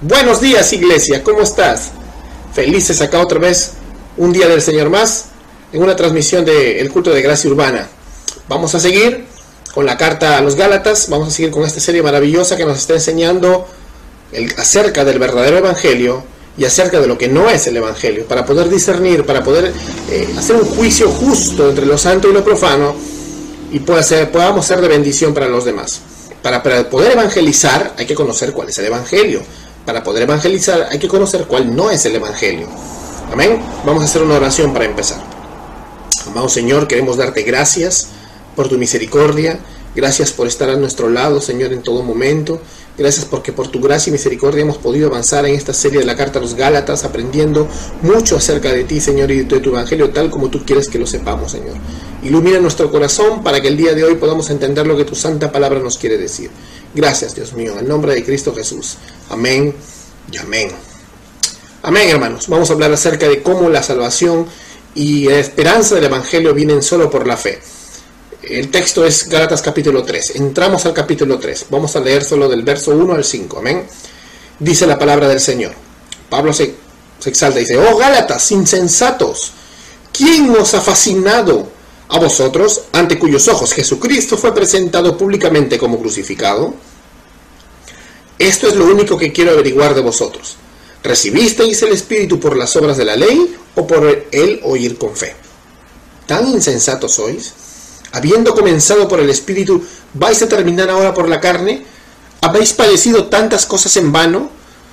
Buenos días iglesia, ¿cómo estás? Felices acá otra vez, un día del Señor más, en una transmisión del culto de gracia urbana. Vamos a seguir con la carta a los Gálatas, vamos a seguir con esta serie maravillosa que nos está enseñando acerca del verdadero Evangelio y acerca de lo que no es el Evangelio, para poder discernir, para poder eh, hacer un juicio justo entre lo santo y lo profano y pueda ser, podamos ser de bendición para los demás. Para poder evangelizar hay que conocer cuál es el Evangelio. Para poder evangelizar hay que conocer cuál no es el Evangelio. Amén. Vamos a hacer una oración para empezar. Amado Señor, queremos darte gracias por tu misericordia. Gracias por estar a nuestro lado, Señor, en todo momento. Gracias porque por tu gracia y misericordia hemos podido avanzar en esta serie de la Carta a los Gálatas, aprendiendo mucho acerca de ti, Señor, y de tu Evangelio, tal como tú quieres que lo sepamos, Señor. Ilumina nuestro corazón para que el día de hoy podamos entender lo que tu santa palabra nos quiere decir. Gracias, Dios mío, en nombre de Cristo Jesús. Amén y amén. Amén, hermanos. Vamos a hablar acerca de cómo la salvación y la esperanza del Evangelio vienen solo por la fe. El texto es Gálatas capítulo 3. Entramos al capítulo 3. Vamos a leer solo del verso 1 al 5. Amén. Dice la palabra del Señor. Pablo se, se exalta y dice, oh Gálatas, insensatos, ¿quién nos ha fascinado a vosotros, ante cuyos ojos Jesucristo fue presentado públicamente como crucificado? Esto es lo único que quiero averiguar de vosotros. ¿Recibisteis el Espíritu por las obras de la ley o por el oír con fe? ¿Tan insensatos sois? Habiendo comenzado por el Espíritu, ¿vais a terminar ahora por la carne? ¿Habéis padecido tantas cosas en vano?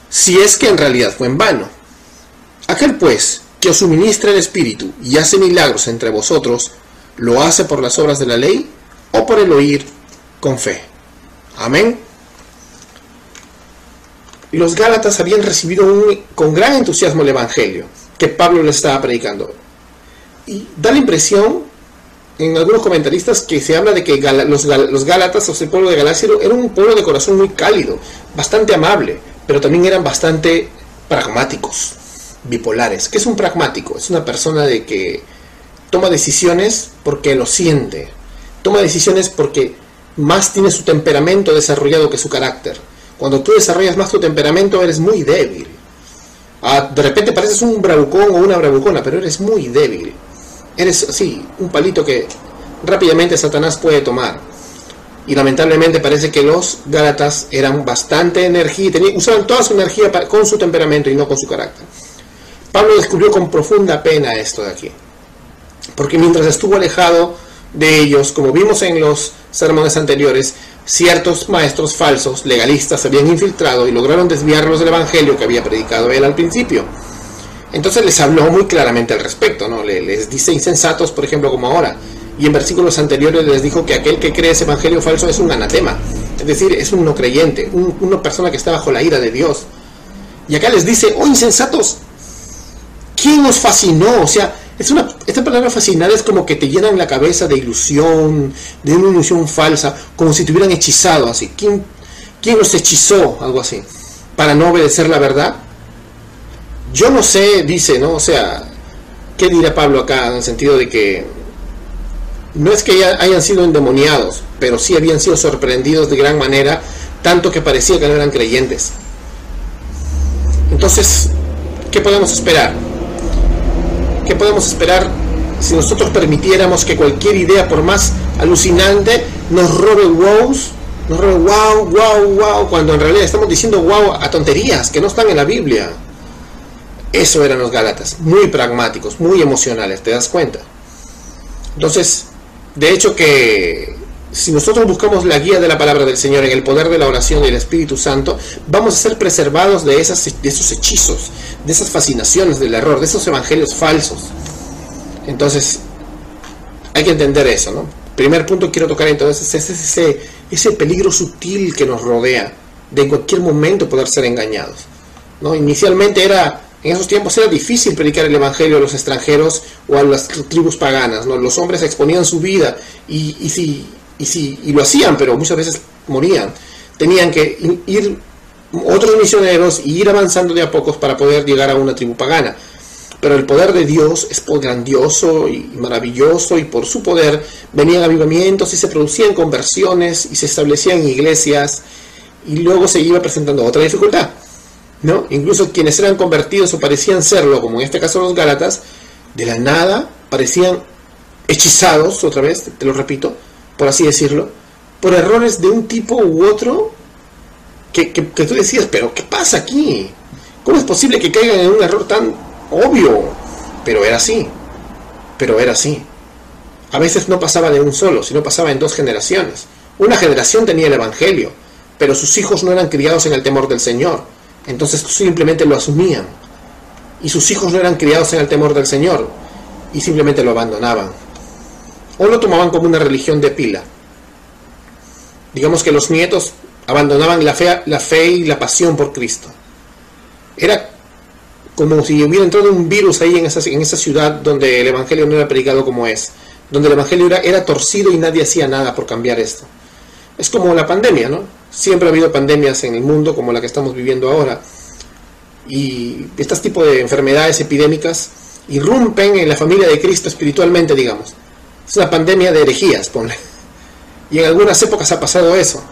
Si es que en realidad fue en vano. Aquel pues que os suministra el Espíritu y hace milagros entre vosotros, ¿lo hace por las obras de la ley o por el oír con fe? Amén. Los Gálatas habían recibido con gran entusiasmo el Evangelio que Pablo le estaba predicando. Y da la impresión en algunos comentaristas que se habla de que los, los Gálatas, o el pueblo de Galacia, era un pueblo de corazón muy cálido, bastante amable, pero también eran bastante pragmáticos, bipolares. ¿Qué es un pragmático? Es una persona de que toma decisiones porque lo siente, toma decisiones porque más tiene su temperamento desarrollado que su carácter. Cuando tú desarrollas más tu temperamento eres muy débil. Ah, de repente pareces un bravucón o una bravucona, pero eres muy débil eres así, un palito que rápidamente Satanás puede tomar. Y lamentablemente parece que los Gálatas eran bastante energía, tenían, usaban toda su energía con su temperamento y no con su carácter. Pablo descubrió con profunda pena esto de aquí. Porque mientras estuvo alejado de ellos, como vimos en los sermones anteriores, ciertos maestros falsos, legalistas, se habían infiltrado y lograron desviarlos del evangelio que había predicado él al principio. Entonces les habló muy claramente al respecto, ¿no? Les dice insensatos, por ejemplo, como ahora. Y en versículos anteriores les dijo que aquel que cree ese evangelio falso es un anatema. Es decir, es un no creyente, una persona que está bajo la ira de Dios. Y acá les dice, oh insensatos, ¿quién os fascinó? O sea, es una, esta palabra fascinar es como que te llenan la cabeza de ilusión, de una ilusión falsa, como si te hubieran hechizado así. ¿Quién, quién os hechizó? Algo así. Para no obedecer la verdad. Yo no sé, dice, ¿no? O sea, ¿qué dirá Pablo acá en el sentido de que no es que hayan sido endemoniados, pero sí habían sido sorprendidos de gran manera, tanto que parecía que no eran creyentes. Entonces, ¿qué podemos esperar? ¿Qué podemos esperar si nosotros permitiéramos que cualquier idea, por más alucinante, nos robe wows, nos robe wow, wow, wow, cuando en realidad estamos diciendo wow a tonterías que no están en la Biblia? Eso eran los Gálatas, muy pragmáticos, muy emocionales, ¿te das cuenta? Entonces, de hecho que si nosotros buscamos la guía de la palabra del Señor en el poder de la oración y el Espíritu Santo, vamos a ser preservados de, esas, de esos hechizos, de esas fascinaciones del error, de esos evangelios falsos. Entonces, hay que entender eso, ¿no? Primer punto que quiero tocar entonces es ese, ese peligro sutil que nos rodea de en cualquier momento poder ser engañados. ¿no? Inicialmente era en esos tiempos era difícil predicar el Evangelio a los extranjeros o a las tribus paganas. ¿no? Los hombres exponían su vida y, y, si, y, si, y lo hacían, pero muchas veces morían. Tenían que ir otros misioneros y ir avanzando de a pocos para poder llegar a una tribu pagana. Pero el poder de Dios es grandioso y maravilloso y por su poder venían avivamientos y se producían conversiones y se establecían iglesias y luego se iba presentando otra dificultad ¿no? Incluso quienes eran convertidos o parecían serlo, como en este caso los Gálatas, de la nada parecían hechizados, otra vez, te lo repito, por así decirlo, por errores de un tipo u otro que, que, tú decías, pero ¿qué pasa aquí? ¿Cómo es posible que caigan en un error tan obvio? Pero era así, pero era así. A veces no pasaba de un solo, sino pasaba en dos generaciones. Una generación tenía el Evangelio, pero sus hijos no eran criados en el temor del Señor. Entonces simplemente lo asumían. Y sus hijos no eran criados en el temor del Señor. Y simplemente lo abandonaban. O lo tomaban como una religión de pila. Digamos que los nietos abandonaban la fe, la fe y la pasión por Cristo. Era como si hubiera entrado un virus ahí en esa, en esa ciudad donde el Evangelio no era predicado como es, donde el Evangelio era, era torcido y nadie hacía nada por cambiar esto. Es como la pandemia, ¿no? Siempre ha habido pandemias en el mundo como la que estamos viviendo ahora. Y estos tipos de enfermedades epidémicas irrumpen en la familia de Cristo espiritualmente, digamos. Es una pandemia de herejías, ponle. Y en algunas épocas ha pasado eso.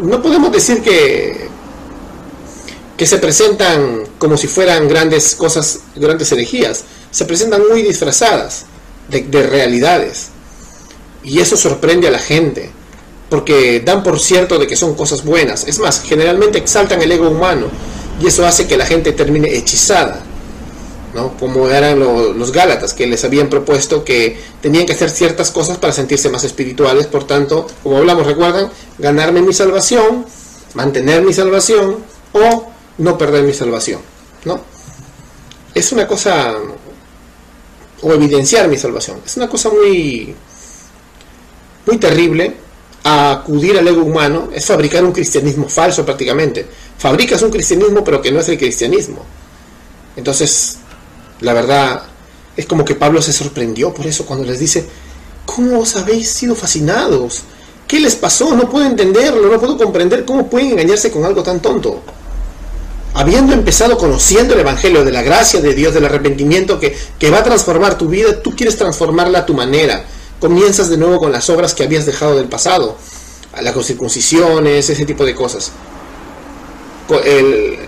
No podemos decir que, que se presentan como si fueran grandes cosas, grandes herejías. Se presentan muy disfrazadas de, de realidades. Y eso sorprende a la gente, porque dan por cierto de que son cosas buenas. Es más, generalmente exaltan el ego humano y eso hace que la gente termine hechizada como eran los Gálatas, que les habían propuesto que tenían que hacer ciertas cosas para sentirse más espirituales, por tanto, como hablamos, recuerdan, ganarme mi salvación, mantener mi salvación o no perder mi salvación, ¿no? Es una cosa, o evidenciar mi salvación, es una cosa muy, muy terrible, acudir al ego humano es fabricar un cristianismo falso prácticamente. Fabricas un cristianismo pero que no es el cristianismo. Entonces, la verdad, es como que Pablo se sorprendió por eso cuando les dice, ¿cómo os habéis sido fascinados? ¿Qué les pasó? No puedo entenderlo, no puedo comprender cómo pueden engañarse con algo tan tonto. Habiendo empezado conociendo el Evangelio de la gracia de Dios, del arrepentimiento que, que va a transformar tu vida, tú quieres transformarla a tu manera. Comienzas de nuevo con las obras que habías dejado del pasado, las circuncisiones, ese tipo de cosas. El,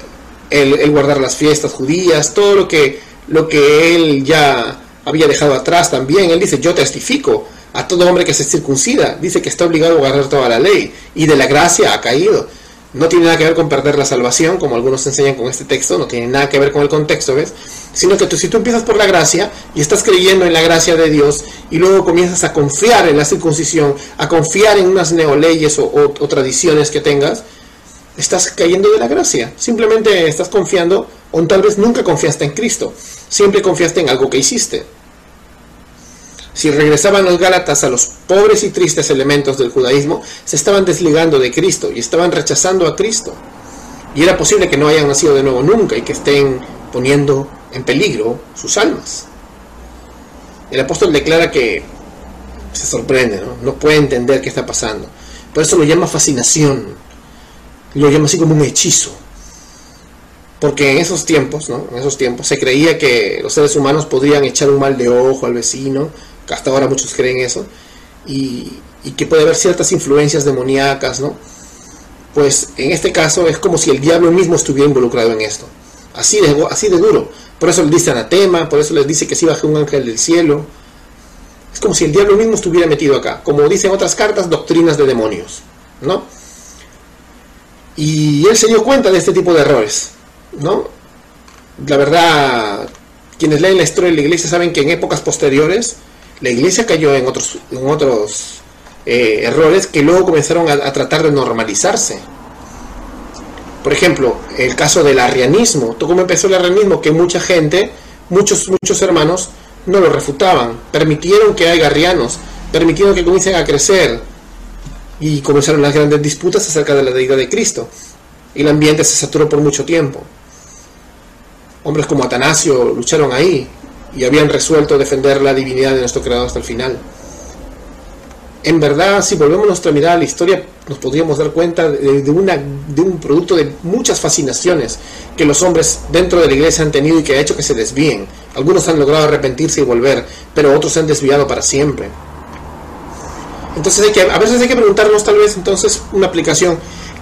el guardar las fiestas judías, todo lo que lo que él ya había dejado atrás también. Él dice, yo testifico a todo hombre que se circuncida. Dice que está obligado a guardar toda la ley y de la gracia ha caído. No tiene nada que ver con perder la salvación, como algunos enseñan con este texto, no tiene nada que ver con el contexto, ¿ves? Sino que tú, si tú empiezas por la gracia y estás creyendo en la gracia de Dios y luego comienzas a confiar en la circuncisión, a confiar en unas neoleyes o, o tradiciones que tengas, estás cayendo de la gracia. Simplemente estás confiando, o tal vez nunca confiaste en Cristo siempre confiaste en algo que hiciste. Si regresaban los Gálatas a los pobres y tristes elementos del judaísmo, se estaban desligando de Cristo y estaban rechazando a Cristo. Y era posible que no hayan nacido de nuevo nunca y que estén poniendo en peligro sus almas. El apóstol declara que se sorprende, ¿no? no puede entender qué está pasando. Por eso lo llama fascinación, lo llama así como un hechizo. Porque en esos tiempos, ¿no? En esos tiempos se creía que los seres humanos podrían echar un mal de ojo al vecino, hasta ahora muchos creen eso, y, que puede haber ciertas influencias demoníacas, ¿no? Pues en este caso es como si el diablo mismo estuviera involucrado en esto. Así de, así de duro. Por eso les dice anatema, por eso les dice que si baje un ángel del cielo. Es como si el diablo mismo estuviera metido acá. Como dicen otras cartas, doctrinas de demonios, ¿no? Y él se dio cuenta de este tipo de errores. ¿no? La verdad, quienes leen la historia de la iglesia saben que en épocas posteriores la iglesia cayó en otros, en otros eh, errores que luego comenzaron a, tratar de normalizarse. Por ejemplo, el caso del arrianismo. ¿Tú cómo empezó el arrianismo? Que mucha gente, muchos, muchos hermanos, no lo refutaban. Permitieron que haya arrianos, permitieron que comiencen a crecer. Y comenzaron las grandes disputas acerca de la deidad de Cristo. Y el ambiente se saturó por mucho tiempo hombres como Atanasio lucharon ahí y habían resuelto defender la divinidad de nuestro Creador hasta el final. En verdad, si volvemos nuestra mirada a la historia, nos podríamos dar cuenta de, de un producto de muchas fascinaciones que los hombres dentro de la iglesia han tenido y que ha hecho que se desvíen. Algunos han logrado arrepentirse y volver, pero otros se han desviado para siempre. Entonces hay que, a veces hay que preguntarnos tal vez entonces una aplicación.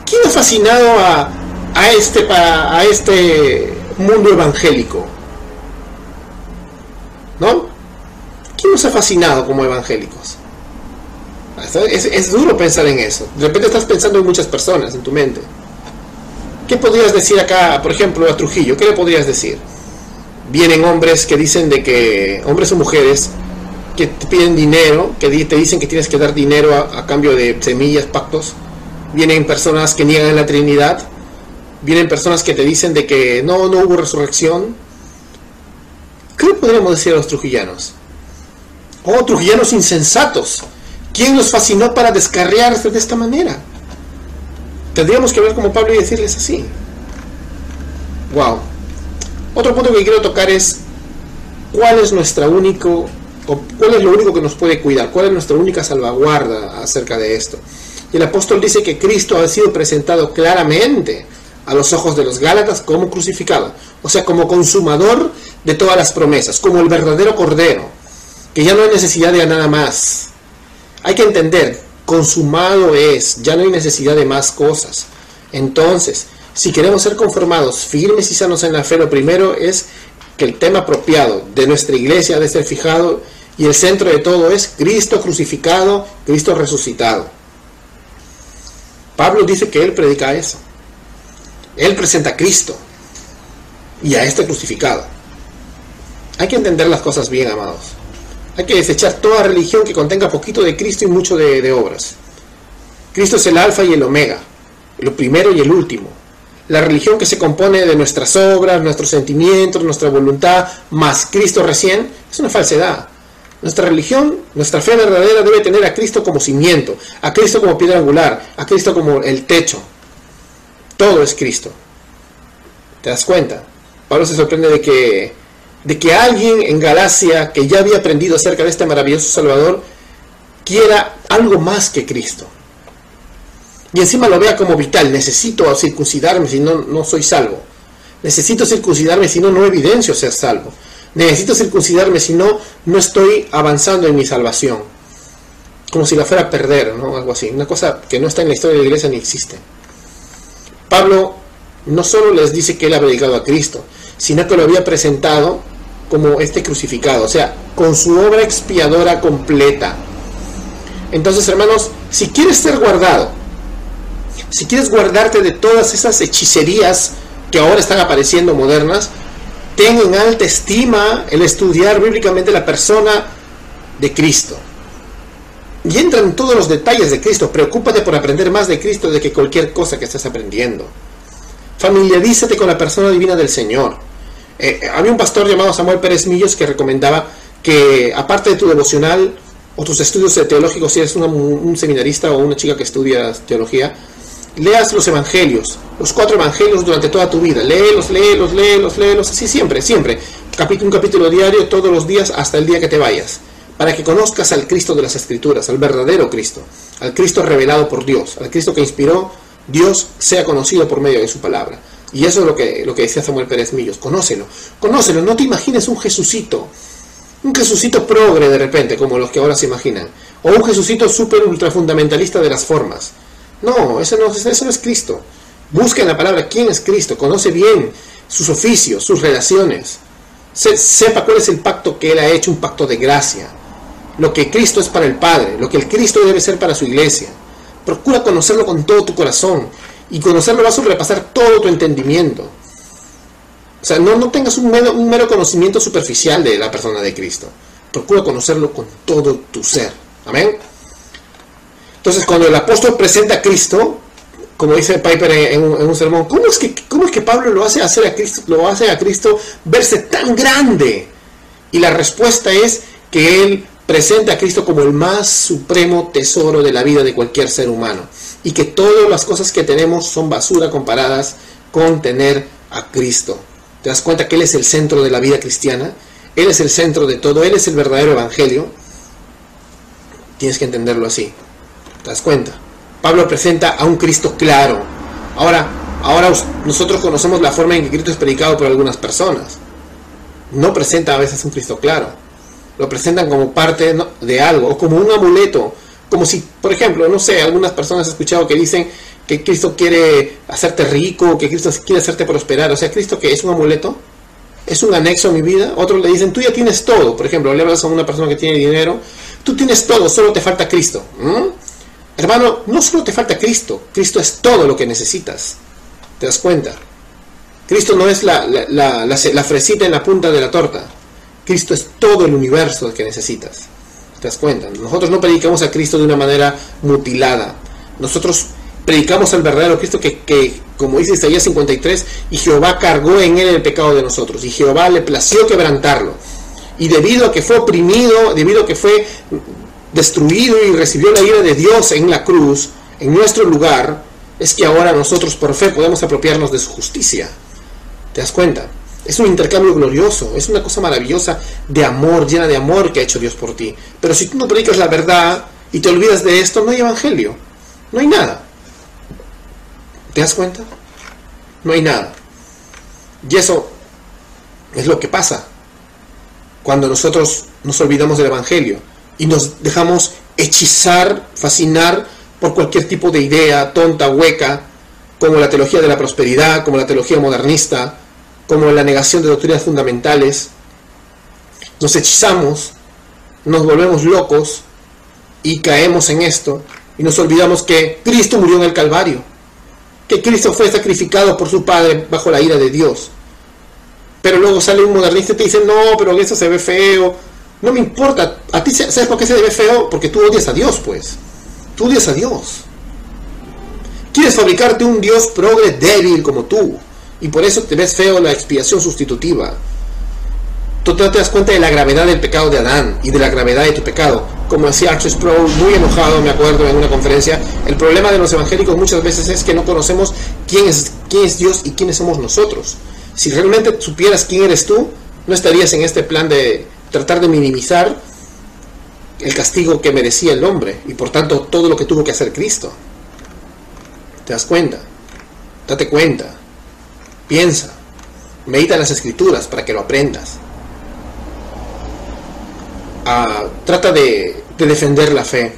¿Quién ha fascinado a a este, a este mundo evangélico? ¿No? ¿Quién nos ha fascinado como evangélicos? Es, duro pensar en eso. De repente estás pensando en muchas personas en tu mente. ¿Qué podrías decir acá, por ejemplo, a Trujillo? ¿Qué le podrías decir? Vienen hombres que dicen de que, hombres o mujeres, que te piden dinero, que te dicen que tienes que dar dinero a, cambio de semillas, pactos. Vienen personas que niegan la Trinidad. Vienen personas que te dicen de que no, no hubo resurrección. ¿Qué le podríamos decir a los trujillanos? Oh, trujillanos insensatos. ¿Quién nos fascinó para descarriarse de esta manera? Tendríamos que ver como Pablo y decirles así. Wow. Otro punto que quiero tocar es cuál es nuestra único cuál es lo único que nos puede cuidar, cuál es nuestra única salvaguarda acerca de esto. Y el apóstol dice que Cristo ha sido presentado claramente a los ojos de los Gálatas como crucificado, o sea, como consumador de todas las promesas, como el verdadero cordero, que ya no hay necesidad de nada más. Hay que entender, consumado es, ya no hay necesidad de más cosas. Entonces, si queremos ser conformados, firmes y sanos en la fe, lo primero es que el tema apropiado de nuestra iglesia debe ser fijado y el centro de todo es Cristo crucificado, Cristo resucitado. Pablo dice que él predica eso. Él presenta a Cristo y a este crucificado. Hay que entender las cosas bien, amados. Hay que desechar toda religión que contenga poquito de Cristo y mucho de, obras. Cristo es el alfa y el omega, lo primero y el último. La religión que se compone de nuestras obras, nuestros sentimientos, nuestra voluntad, más Cristo recién, es una falsedad. Nuestra religión, nuestra fe verdadera debe tener a Cristo como cimiento, a Cristo como piedra angular, a Cristo como el techo. Todo es Cristo. ¿Te das cuenta? Pablo se sorprende de que de que alguien en Galacia que ya había aprendido acerca de este maravilloso Salvador quiera algo más que Cristo. Y encima lo vea como vital. Necesito circuncidarme si no, no soy salvo. Necesito circuncidarme si no, no evidencio ser salvo. Necesito circuncidarme si no, no estoy avanzando en mi salvación. Como si la fuera a perder, ¿no? Algo así. Una cosa que no está en la historia de la iglesia ni existe. Pablo no solo les dice que él ha predicado a Cristo, sino que lo había presentado como este crucificado, o sea, con su obra expiadora completa. Entonces, hermanos, si quieres ser guardado, si quieres guardarte de todas esas hechicerías que ahora están apareciendo modernas, ten en alta estima el estudiar bíblicamente la persona de Cristo. Y entra en todos los detalles de Cristo. Preocúpate por aprender más de Cristo de que cualquier cosa que estés aprendiendo. Familiarízate con la persona divina del Señor. Eh, había un pastor llamado Samuel Pérez Millos que recomendaba que, aparte de tu devocional o tus estudios teológicos, si eres un seminarista o una chica que estudia teología, leas los evangelios, los cuatro evangelios durante toda tu vida. Léelos, léelos, léelos, léelos, así siempre, siempre. un capítulo diario todos los días hasta el día que te vayas. Para que conozcas al Cristo de las Escrituras, al verdadero Cristo, al Cristo revelado por Dios, al Cristo que inspiró Dios sea conocido por medio de su palabra. Y eso es lo que, lo que decía Samuel Pérez Millos, conócelo, conócelo, no te imagines un Jesucito, un Jesucito progre de repente, como los que ahora se imaginan, o un Jesucito súper ultra fundamentalista de las formas. No, eso no, eso no es Cristo. Busca en la palabra quién es Cristo, conoce bien sus oficios, sus relaciones, sepa cuál es el pacto que Él ha hecho, un pacto de gracia, lo que Cristo es para el Padre, lo que el Cristo debe ser para su iglesia. Procura conocerlo con todo tu corazón y conocerlo va a sobrepasar todo tu entendimiento. O sea, no, no tengas un mero, un mero conocimiento superficial de la persona de Cristo. Procura conocerlo con todo tu ser. Amén. Entonces, cuando el apóstol presenta a Cristo, como dice Piper en, un, sermón, ¿cómo es, que, ¿cómo es que Pablo lo hace hacer a Cristo, lo hace a Cristo verse tan grande? Y la respuesta es que él presenta a Cristo como el más supremo tesoro de la vida de cualquier ser humano y que todas las cosas que tenemos son basura comparadas con tener a Cristo. ¿Te das cuenta que Él es el centro de la vida cristiana? Él es el centro de todo, Él es el verdadero evangelio. Tienes que entenderlo así. ¿Te das cuenta? Pablo presenta a un Cristo claro. Ahora, ahora nosotros conocemos la forma en que Cristo es predicado por algunas personas. No presenta a veces un Cristo claro. Lo presentan como parte de algo o como un amuleto como si, por ejemplo, no sé, algunas personas he escuchado que dicen que Cristo quiere hacerte rico, que Cristo quiere hacerte prosperar. O sea, Cristo que es un amuleto, es un anexo a mi vida. Otros le dicen, tú ya tienes todo. Por ejemplo, le hablas a una persona que tiene dinero, tú tienes todo, solo te falta Cristo. Hermano, no solo te falta Cristo, Cristo es todo lo que necesitas. ¿Te das cuenta? Cristo no es la, la, la, fresita en la punta de la torta. Cristo es todo el universo que necesitas. ¿Te das cuenta? Nosotros no predicamos a Cristo de una manera mutilada. Nosotros predicamos al verdadero Cristo que, que, como dice Isaías 53, y Jehová cargó en él el pecado de nosotros, y Jehová le plació quebrantarlo. Y debido a que fue oprimido, debido a que fue destruido y recibió la ira de Dios en la cruz, en nuestro lugar, es que ahora nosotros por fe podemos apropiarnos de su justicia. ¿Te das cuenta? Es un intercambio glorioso, es una cosa maravillosa de amor, llena de amor que ha hecho Dios por ti. Pero si tú no predicas la verdad y te olvidas de esto, no hay evangelio, no hay nada. ¿Te das cuenta? No hay nada. Y eso es lo que pasa cuando nosotros nos olvidamos del evangelio y nos dejamos hechizar, fascinar por cualquier tipo de idea tonta, hueca, como la teología de la prosperidad, como la teología modernista, como la negación de doctrinas fundamentales, nos hechizamos, nos volvemos locos y caemos en esto y nos olvidamos que Cristo murió en el Calvario, que Cristo fue sacrificado por su Padre bajo la ira de Dios. Pero luego sale un modernista y te dice, no, pero eso se ve feo. No me importa. ¿A ti sabes por qué se ve feo? Porque tú odias a Dios, pues. Tú odias a Dios. Quieres fabricarte un Dios progre débil como tú. Y por eso te ves feo la expiación sustitutiva. Tú te das cuenta de la gravedad del pecado de Adán y de la gravedad de tu pecado. Como decía Archie Sproul, muy enojado, me acuerdo, en una conferencia, el problema de los evangélicos muchas veces es que no conocemos quién es, quién es Dios y quiénes somos nosotros. Si realmente supieras quién eres tú, no estarías en este plan de tratar de minimizar el castigo que merecía el hombre y por tanto todo lo que tuvo que hacer Cristo. ¿Te das cuenta? Date cuenta. Piensa, medita las escrituras para que lo aprendas. Ah, trata de, de defender la fe.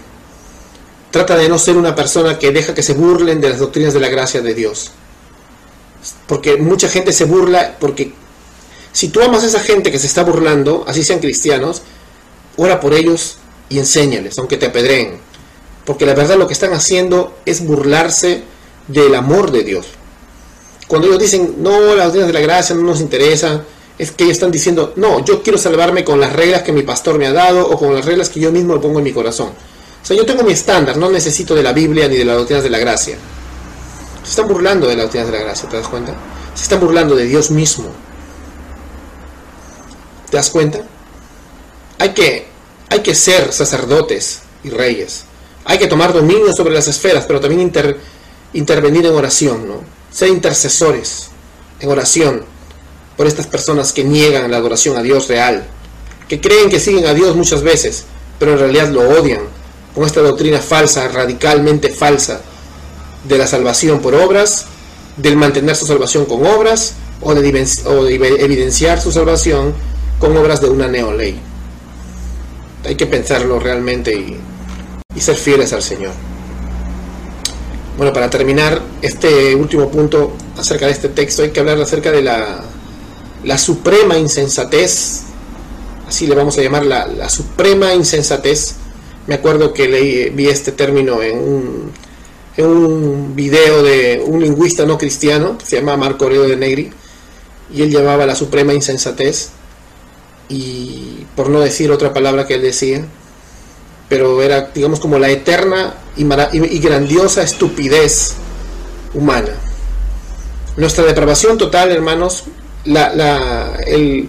Trata de no ser una persona que deja que se burlen de las doctrinas de la gracia de Dios. Porque mucha gente se burla porque si tú amas a esa gente que se está burlando, así sean cristianos, ora por ellos y enséñales, aunque te apedreen. Porque la verdad lo que están haciendo es burlarse del amor de Dios. Cuando ellos dicen, no, las doctrinas de la gracia no nos interesan, es que ellos están diciendo, no, yo quiero salvarme con las reglas que mi pastor me ha dado o con las reglas que yo mismo pongo en mi corazón. O sea, yo tengo mi estándar, no necesito de la Biblia ni de las doctrinas de la gracia. Se están burlando de las doctrinas de la gracia, ¿te das cuenta? Se están burlando de Dios mismo. ¿Te das cuenta? Hay que, hay que ser sacerdotes y reyes. Hay que tomar dominio sobre las esferas, pero también intervenir en oración, ¿no? Ser intercesores en oración por estas personas que niegan la adoración a Dios real, que creen que siguen a Dios muchas veces, pero en realidad lo odian, con esta doctrina falsa, radicalmente falsa, de la salvación por obras, del mantener su salvación con obras, o de, evidenciar su salvación con obras de una neoley. Hay que pensarlo realmente y, y ser fieles al Señor. Bueno, para terminar este último punto acerca de este texto, hay que hablar acerca de la, la suprema insensatez, así le vamos a llamar la, la suprema insensatez. Me acuerdo que leí, vi este término en un, en un video de un lingüista no cristiano, se llama Marco Aurelio de Negri, y él llamaba la suprema insensatez, y por no decir otra palabra que él decía, pero era, digamos, como la eterna y, grandiosa estupidez humana. Nuestra depravación total, hermanos, el,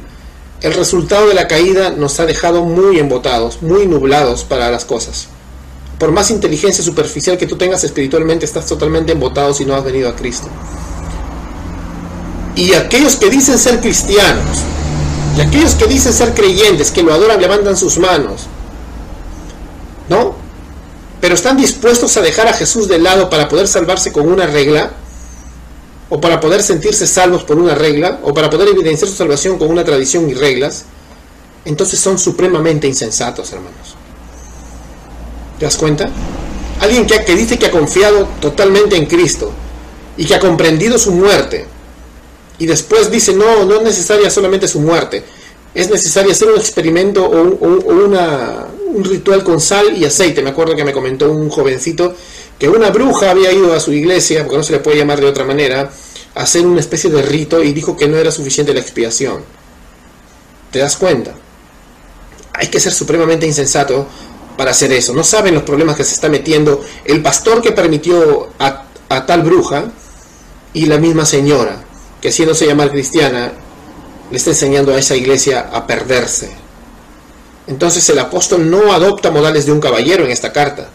el resultado de la caída nos ha dejado muy embotados, muy nublados para las cosas. Por más inteligencia superficial que tú tengas espiritualmente, estás totalmente embotado si no has venido a Cristo. Y aquellos que dicen ser cristianos, y aquellos que dicen ser creyentes, que lo adoran, levantan sus manos, ¿no? Pero están dispuestos a dejar a Jesús de lado para poder salvarse con una regla, o para poder sentirse salvos por una regla, o para poder evidenciar su salvación con una tradición y reglas, entonces son supremamente insensatos, hermanos. ¿Te das cuenta? alguien que, dice que ha confiado totalmente en Cristo y que ha comprendido su muerte. Y después dice, no, no es necesaria solamente su muerte, es necesario hacer un experimento o, una, un ritual con sal y aceite. Me acuerdo que me comentó un jovencito que una bruja había ido a su iglesia, porque no se le puede llamar de otra manera, a hacer una especie de rito y dijo que no era suficiente la expiación. ¿Te das cuenta? Hay que ser supremamente insensato para hacer eso. No saben los problemas que se está metiendo el pastor que permitió a, tal bruja y la misma señora, que haciéndose llamar cristiana, le está enseñando a esa iglesia a perderse. Entonces el apóstol no adopta modales de un caballero en esta carta,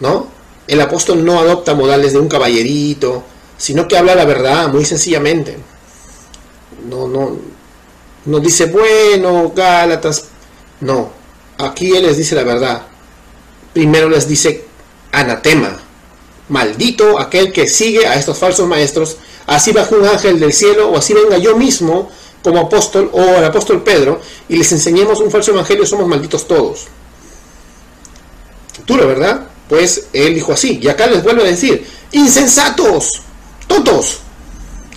¿no? El apóstol no adopta modales de un caballerito, sino que habla la verdad muy sencillamente. No, no, no dice, bueno, Gálatas, no. Aquí él les dice la verdad. Primero les dice anatema, maldito aquel que sigue a estos falsos maestros, así bajo un ángel del cielo o así venga yo mismo como apóstol o el apóstol Pedro y les enseñemos un falso evangelio, somos malditos todos. Duro, ¿verdad? Pues él dijo así, y acá les vuelvo a decir, insensatos, tontos.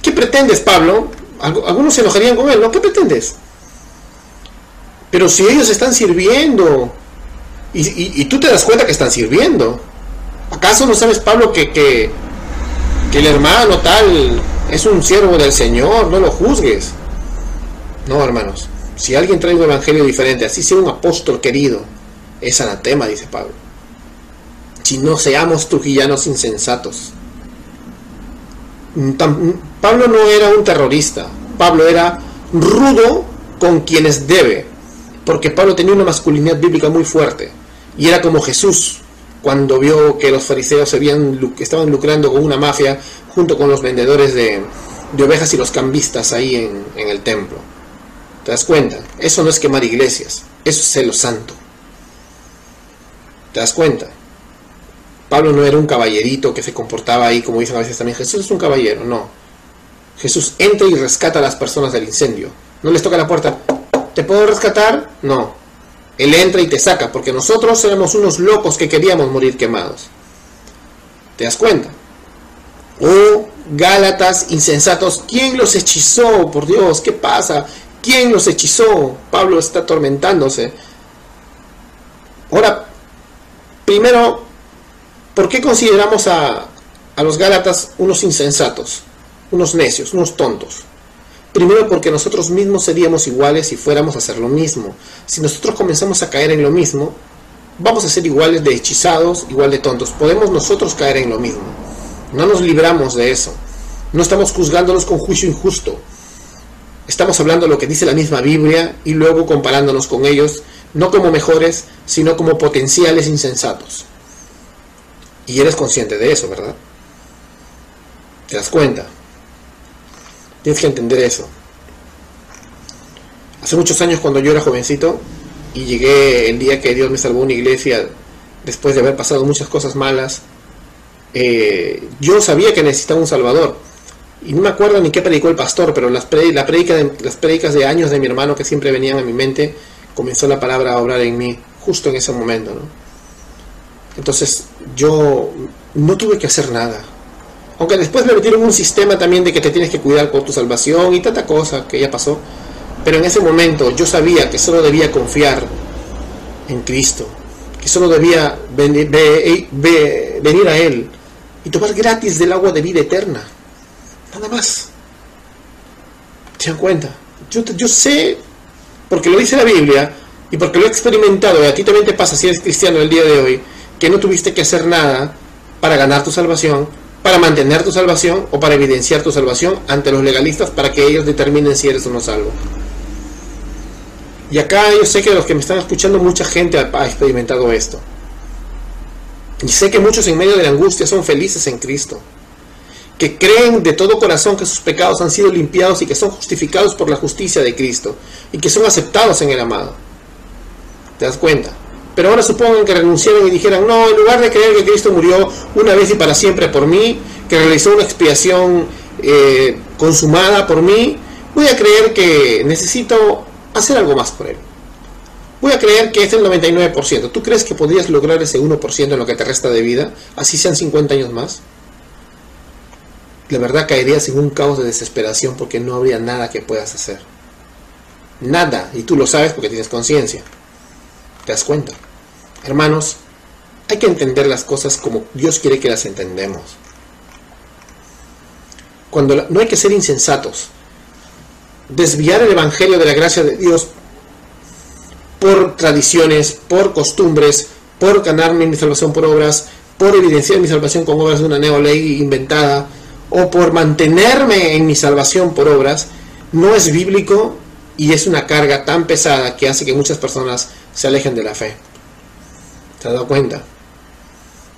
¿Qué pretendes, Pablo? Algunos se enojarían con él, ¿no? ¿Qué pretendes? Pero si ellos están sirviendo, y, tú te das cuenta que están sirviendo, ¿acaso no sabes, Pablo, que, que, que el hermano tal es un siervo del Señor? No lo juzgues. No, hermanos. Si alguien trae un evangelio diferente, así sea un apóstol querido, es anatema, dice Pablo. Si no seamos trujillanos insensatos. Pablo no era un terrorista. Pablo era rudo con quienes debe. Porque Pablo tenía una masculinidad bíblica muy fuerte. Y era como Jesús cuando vio que los fariseos se habían, estaban lucrando con una mafia junto con los vendedores de, ovejas y los cambistas ahí en el templo. ¿Te das cuenta? Eso no es quemar iglesias, eso es celo santo. ¿Te das cuenta? Pablo no era un caballerito que se comportaba ahí, como dicen a veces también, Jesús es un caballero, no. Jesús entra y rescata a las personas del incendio. No les toca la puerta, ¿te puedo rescatar? No. Él entra y te saca, porque nosotros éramos unos locos que queríamos morir quemados. ¿Te das cuenta? Oh, Gálatas insensatos, ¿quién los hechizó? Por Dios, ¿qué pasa? ¿Quién los hechizó? Pablo está atormentándose. Ahora, primero, ¿por qué consideramos a, a los Gálatas unos insensatos, unos necios, unos tontos? Primero porque nosotros mismos seríamos iguales si fuéramos a hacer lo mismo. Si nosotros comenzamos a caer en lo mismo, vamos a ser iguales de hechizados, igual de tontos. Podemos nosotros caer en lo mismo. No nos libramos de eso. No estamos juzgándolos con juicio injusto. Estamos hablando de lo que dice la misma Biblia y luego comparándonos con ellos, no como mejores, sino como potenciales insensatos. Y eres consciente de eso, ¿verdad? ¿Te das cuenta? Tienes que entender eso. Hace muchos años cuando yo era jovencito y llegué el día que Dios me salvó una iglesia después de haber pasado muchas cosas malas, eh, yo sabía que necesitaba un Salvador y no me acuerdo ni qué predicó el pastor, pero las, la predica las predicas de años de mi hermano que siempre venían a mi mente, comenzó la palabra a obrar en mí, justo en ese momento. Entonces yo no tuve que hacer nada. Aunque después me metieron un sistema también de que te tienes que cuidar por tu salvación y tanta cosa que ya pasó. Pero en ese momento yo sabía que solo debía confiar en Cristo, que solo debía venir a Él y tomar gratis del agua de vida eterna. Nada más. ¿Se dan cuenta? Yo, yo sé, porque lo dice la Biblia, y porque lo he experimentado, y a ti también te pasa si eres cristiano el día de hoy, que no tuviste que hacer nada para ganar tu salvación, para mantener tu salvación o para evidenciar tu salvación ante los legalistas para que ellos determinen si eres o no salvo. Y acá yo sé que los que me están escuchando, mucha gente ha experimentado esto. Y sé que muchos en medio de la angustia son felices en Cristo que creen de todo corazón que sus pecados han sido limpiados y que son justificados por la justicia de Cristo y que son aceptados en el amado. ¿Te das cuenta? Pero ahora supongan que renunciaron y dijeran, no, en lugar de creer que Cristo murió una vez y para siempre por mí, que realizó una expiación eh, consumada por mí, voy a creer que necesito hacer algo más por él. Voy a creer que es el 99%. ¿Tú crees que podrías lograr ese 1% en lo que te resta de vida? Así sean 50 años más. La verdad caerías en un caos de desesperación porque no habría nada que puedas hacer. Nada. Y tú lo sabes porque tienes conciencia. ¿Te das cuenta? Hermanos, hay que entender las cosas como Dios quiere que las entendemos. Cuando no hay que ser insensatos. Desviar el evangelio de la gracia de Dios por tradiciones, por costumbres, por ganarme mi salvación por obras, por evidenciar mi salvación con obras de una neoley inventada, o por mantenerme en mi salvación por obras, no es bíblico y es una carga tan pesada que hace que muchas personas se alejen de la fe. ¿Te has dado cuenta?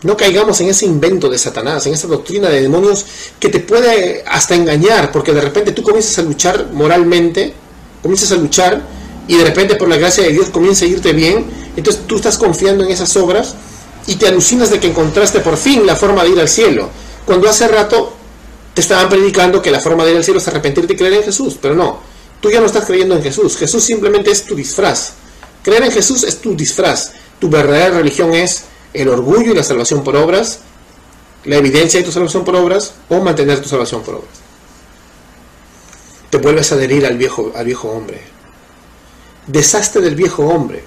No caigamos en ese invento de Satanás, en esa doctrina de demonios que te puede hasta engañar, porque de repente tú comienzas a luchar moralmente, comienzas a luchar y de repente por la gracia de Dios comienza a irte bien, entonces tú estás confiando en esas obras y te alucinas de que encontraste por fin la forma de ir al cielo, cuando hace rato te estaban predicando que la forma de ir al cielo es arrepentirte y creer en Jesús, pero no, tú ya no estás creyendo en Jesús, Jesús simplemente es tu disfraz, creer en Jesús es tu disfraz, tu verdadera religión es el orgullo y la salvación por obras, la evidencia de tu salvación por obras o mantener tu salvación por obras. Te vuelves a adherir al viejo, al viejo hombre. Deshazte del viejo hombre.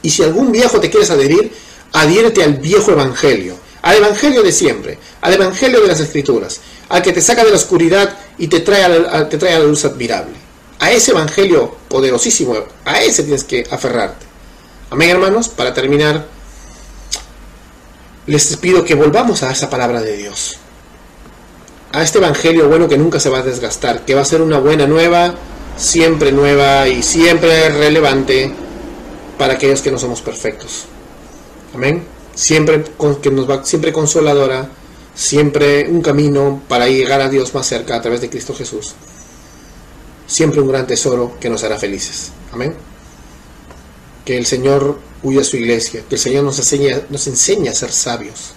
Y si algún viejo te quieres adherir, adhiérete al viejo evangelio, al evangelio de siempre, al evangelio de las escrituras, al que te saca de la oscuridad y te trae a la, trae la luz admirable. A ese evangelio poderosísimo, a ese tienes que aferrarte. Amén, hermanos. Para terminar, les pido que volvamos a esa palabra de Dios. A este evangelio bueno que nunca se va a desgastar, que va a ser una buena nueva siempre nueva y siempre relevante para aquellos que no somos perfectos. Amén. Siempre, que nos va, siempre consoladora, siempre un camino para llegar a Dios más cerca a través de Cristo Jesús. Siempre un gran tesoro que nos hará felices. Amén. Que el Señor huya a su iglesia, que el Señor nos enseñe, nos enseñe a ser sabios.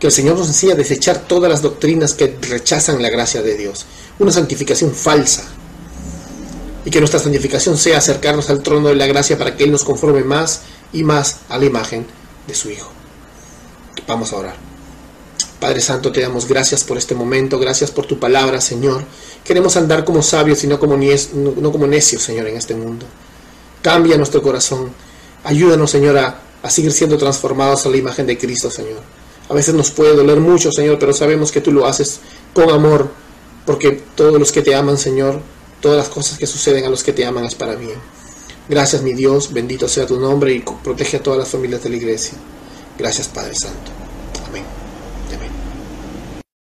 Que el Señor nos enseñe a desechar todas las doctrinas que rechazan la gracia de Dios. Una santificación falsa, y que nuestra santificación sea acercarnos al trono de la gracia para que Él nos conforme más y más a la imagen de su Hijo. Vamos a orar. Padre Santo, te damos gracias por este momento, gracias por tu palabra, Señor. Queremos andar como sabios y no como, no como necios, Señor, en este mundo. Cambia nuestro corazón. Ayúdanos, Señor, a, a seguir siendo transformados a la imagen de Cristo, Señor. A veces nos puede doler mucho, Señor, pero sabemos que tú lo haces con amor, porque todos los que te aman, Señor, Todas las cosas que suceden a los que te aman es para bien. Gracias mi Dios, bendito sea tu nombre y protege a todas las familias de la iglesia. Gracias Padre Santo.